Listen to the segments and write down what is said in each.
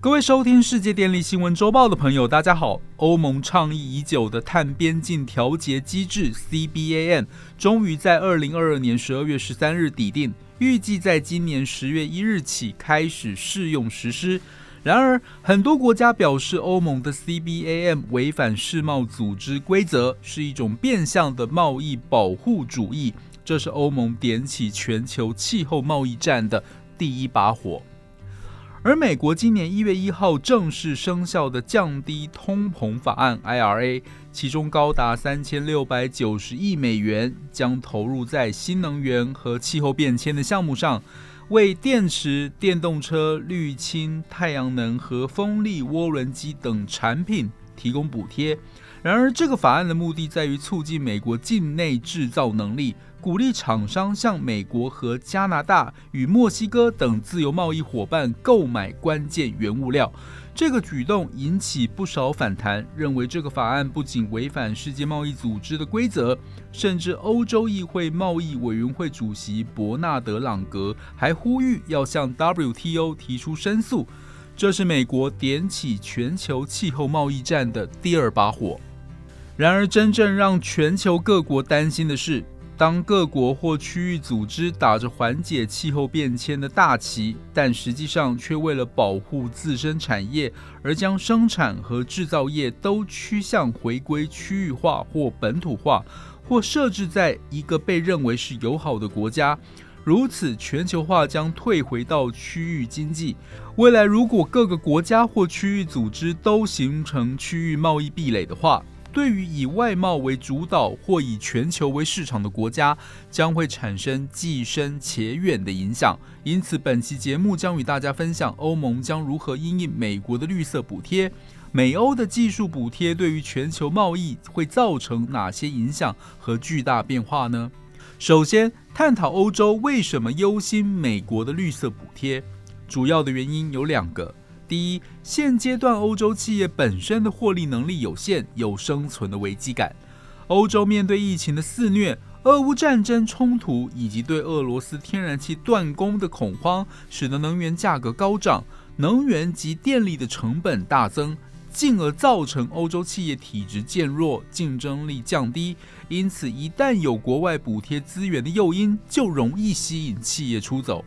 各位收听世界电力新闻周报的朋友，大家好。欧盟倡议已久的碳边境调节机制 （CBAM） 终于在二零二二年十二月十三日抵定，预计在今年十月一日起开始试用实施。然而，很多国家表示，欧盟的 CBAM 违反世贸组织规则，是一种变相的贸易保护主义。这是欧盟点起全球气候贸易战的第一把火。而美国今年一月一号正式生效的降低通膨法案 （IRA），其中高达三千六百九十亿美元将投入在新能源和气候变迁的项目上，为电池、电动车、滤氢、太阳能和风力涡轮机等产品提供补贴。然而，这个法案的目的在于促进美国境内制造能力。鼓励厂商向美国和加拿大与墨西哥等自由贸易伙伴购买关键原物料，这个举动引起不少反弹，认为这个法案不仅违反世界贸易组织的规则，甚至欧洲议会贸易委员会主席伯纳德·朗格还呼吁要向 WTO 提出申诉。这是美国点起全球气候贸易战的第二把火。然而，真正让全球各国担心的是。当各国或区域组织打着缓解气候变迁的大旗，但实际上却为了保护自身产业而将生产和制造业都趋向回归区域化或本土化，或设置在一个被认为是友好的国家，如此全球化将退回到区域经济。未来，如果各个国家或区域组织都形成区域贸易壁垒的话，对于以外贸为主导或以全球为市场的国家，将会产生既深且远的影响。因此，本期节目将与大家分享欧盟将如何因应美国的绿色补贴，美欧的技术补贴对于全球贸易会造成哪些影响和巨大变化呢？首先，探讨欧洲为什么忧心美国的绿色补贴，主要的原因有两个。第一，现阶段欧洲企业本身的获利能力有限，有生存的危机感。欧洲面对疫情的肆虐、俄乌战争冲突以及对俄罗斯天然气断供的恐慌，使得能源价格高涨，能源及电力的成本大增，进而造成欧洲企业体质渐弱，竞争力降低。因此，一旦有国外补贴资源的诱因，就容易吸引企业出走。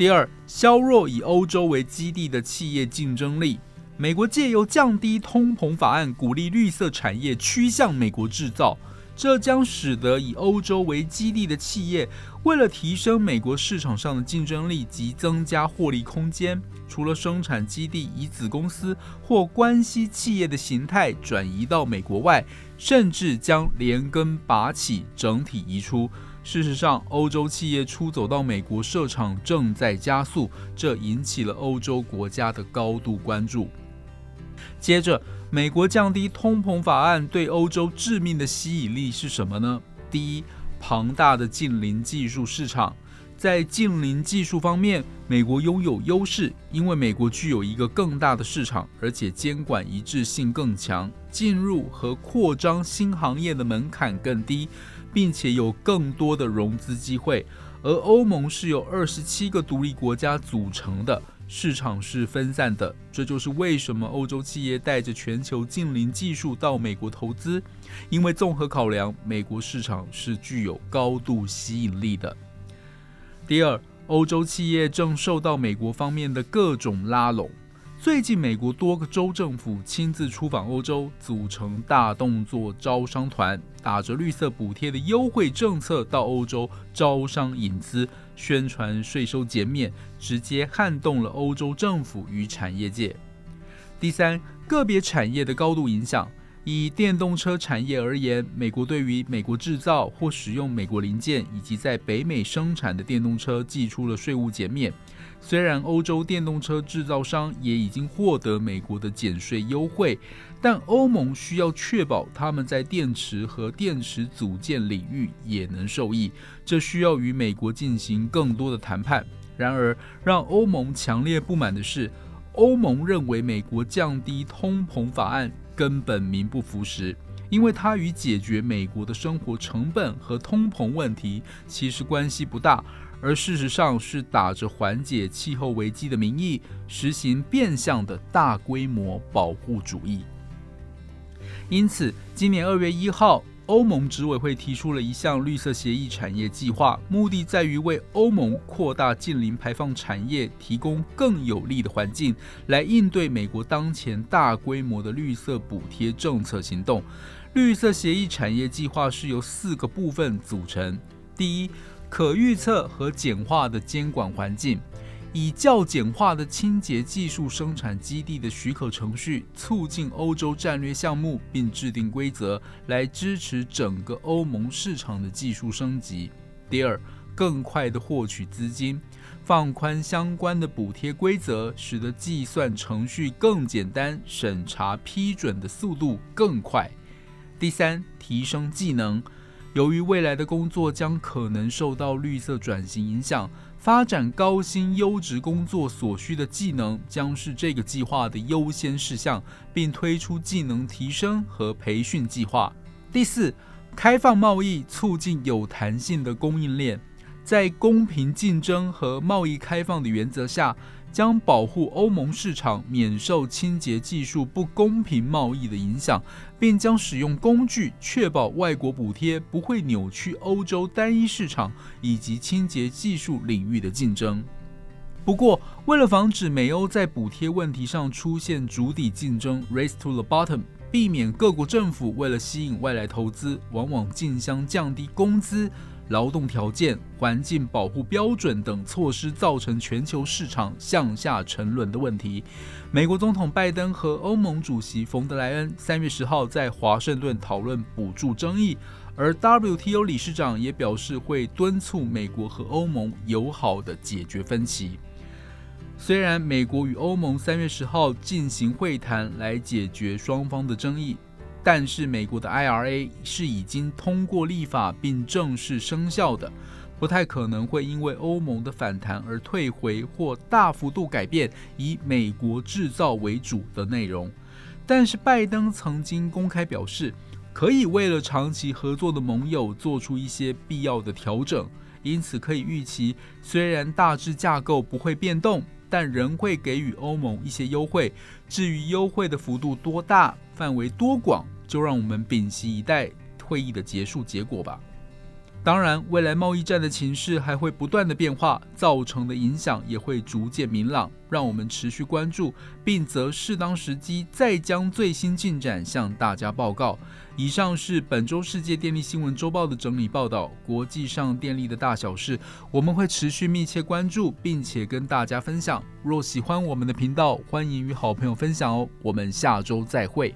第二，削弱以欧洲为基地的企业竞争力。美国借由降低通膨法案，鼓励绿色产业趋向美国制造，这将使得以欧洲为基地的企业，为了提升美国市场上的竞争力及增加获利空间，除了生产基地以子公司或关系企业的形态转移到美国外，甚至将连根拔起，整体移出。事实上，欧洲企业出走到美国设厂正在加速，这引起了欧洲国家的高度关注。接着，美国降低通膨法案对欧洲致命的吸引力是什么呢？第一，庞大的近邻技术市场。在近邻技术方面，美国拥有优势，因为美国具有一个更大的市场，而且监管一致性更强，进入和扩张新行业的门槛更低。并且有更多的融资机会，而欧盟是由二十七个独立国家组成的，市场是分散的。这就是为什么欧洲企业带着全球近邻技术到美国投资，因为综合考量，美国市场是具有高度吸引力的。第二，欧洲企业正受到美国方面的各种拉拢。最近，美国多个州政府亲自出访欧洲，组成大动作招商团，打着绿色补贴的优惠政策到欧洲招商引资，宣传税收减免，直接撼动了欧洲政府与产业界。第三，个别产业的高度影响。以电动车产业而言，美国对于美国制造或使用美国零件以及在北美生产的电动车寄出了税务减免。虽然欧洲电动车制造商也已经获得美国的减税优惠，但欧盟需要确保他们在电池和电池组件领域也能受益，这需要与美国进行更多的谈判。然而，让欧盟强烈不满的是，欧盟认为美国降低通膨法案。根本名不符实，因为它与解决美国的生活成本和通膨问题其实关系不大，而事实上是打着缓解气候危机的名义，实行变相的大规模保护主义。因此，今年二月一号，欧盟执委会提出了一项绿色协议产业计划，目的在于为欧盟扩大近零排放产业提供更有利的环境，来应对美国当前大规模的绿色补贴政策行动。绿色协议产业计划是由四个部分组成：第一，可预测和简化的监管环境。以较简化的清洁技术生产基地的许可程序，促进欧洲战略项目，并制定规则来支持整个欧盟市场的技术升级。第二，更快的获取资金，放宽相关的补贴规则，使得计算程序更简单，审查批准的速度更快。第三，提升技能，由于未来的工作将可能受到绿色转型影响。发展高薪优质工作所需的技能将是这个计划的优先事项，并推出技能提升和培训计划。第四，开放贸易，促进有弹性的供应链，在公平竞争和贸易开放的原则下。将保护欧盟市场免受清洁技术不公平贸易的影响，并将使用工具确保外国补贴不会扭曲欧洲单一市场以及清洁技术领域的竞争。不过，为了防止美欧在补贴问题上出现主体竞争 （race to the bottom），避免各国政府为了吸引外来投资，往往竞相降低工资。劳动条件、环境保护标准等措施造成全球市场向下沉沦的问题。美国总统拜登和欧盟主席冯德莱恩三月十号在华盛顿讨论补助争议，而 WTO 理事长也表示会敦促美国和欧盟友好的解决分歧。虽然美国与欧盟三月十号进行会谈来解决双方的争议。但是美国的 IRA 是已经通过立法并正式生效的，不太可能会因为欧盟的反弹而退回或大幅度改变以美国制造为主的内容。但是拜登曾经公开表示，可以为了长期合作的盟友做出一些必要的调整，因此可以预期，虽然大致架构不会变动。但仍会给予欧盟一些优惠。至于优惠的幅度多大、范围多广，就让我们屏息以待会议的结束结果吧。当然，未来贸易战的情势还会不断的变化，造成的影响也会逐渐明朗，让我们持续关注，并择适当时机再将最新进展向大家报告。以上是本周世界电力新闻周报的整理报道，国际上电力的大小事，我们会持续密切关注，并且跟大家分享。若喜欢我们的频道，欢迎与好朋友分享哦。我们下周再会。